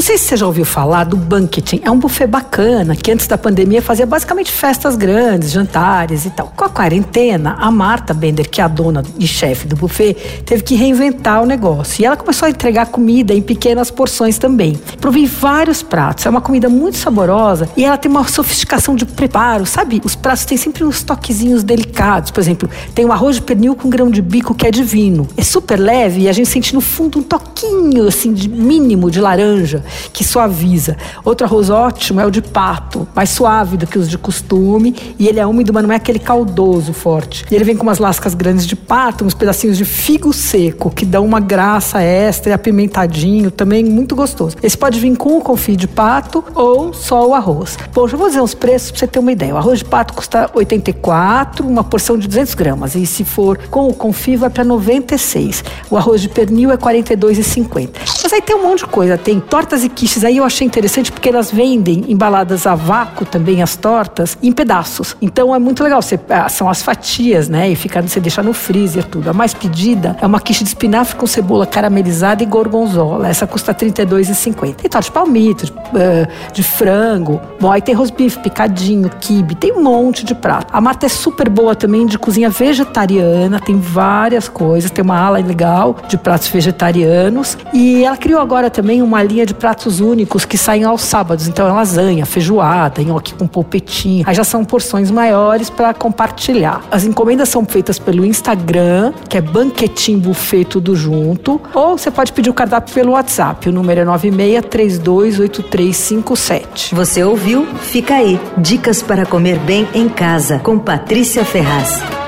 Não sei se você já ouviu falar do Banqueting. É um buffet bacana que antes da pandemia fazia basicamente festas grandes, jantares e tal. Com a quarentena, a Marta Bender, que é a dona e chefe do buffet, teve que reinventar o negócio. E ela começou a entregar comida em pequenas porções também. Provei vários pratos. É uma comida muito saborosa e ela tem uma sofisticação de preparo, sabe? Os pratos têm sempre uns toquezinhos delicados. Por exemplo, tem o arroz de pernil com grão de bico que é divino. É super leve e a gente sente no fundo um toquinho assim de mínimo de laranja que suaviza. Outro arroz ótimo é o de pato, mais suave do que os de costume e ele é úmido, mas não é aquele caldoso forte. E ele vem com umas lascas grandes de pato, uns pedacinhos de figo seco que dão uma graça extra e apimentadinho, também muito gostoso. Esse pode vir com o confit de pato ou só o arroz. Bom, já vou dizer os preços para você ter uma ideia. O arroz de pato custa 84, uma porção de 200 gramas. E se for com o confit, vai para 96. O arroz de pernil é 42,50. Mas aí tem um monte de coisa. Tem tortas quiches. Aí eu achei interessante porque elas vendem embaladas a vácuo também as tortas em pedaços. Então é muito legal. Você, ah, são as fatias, né? E fica, você deixa no freezer tudo. A mais pedida é uma quiche de espinafre com cebola caramelizada e gorgonzola. Essa custa R$ 32,50. Tem torta de palmito, de, uh, de frango. Bom, aí tem rosbife picadinho, quibe. Tem um monte de prato. A Marta é super boa também de cozinha vegetariana. Tem várias coisas. Tem uma ala legal de pratos vegetarianos. E ela criou agora também uma linha de pratos únicos que saem aos sábados. Então é lasanha, feijoada, nhoque com polpetinho. Aí já são porções maiores para compartilhar. As encomendas são feitas pelo Instagram, que é Banquetim Buffet tudo junto. Ou você pode pedir o cardápio pelo WhatsApp. O número é 96328357. Você ouviu? Fica aí. Dicas para comer bem em casa com Patrícia Ferraz.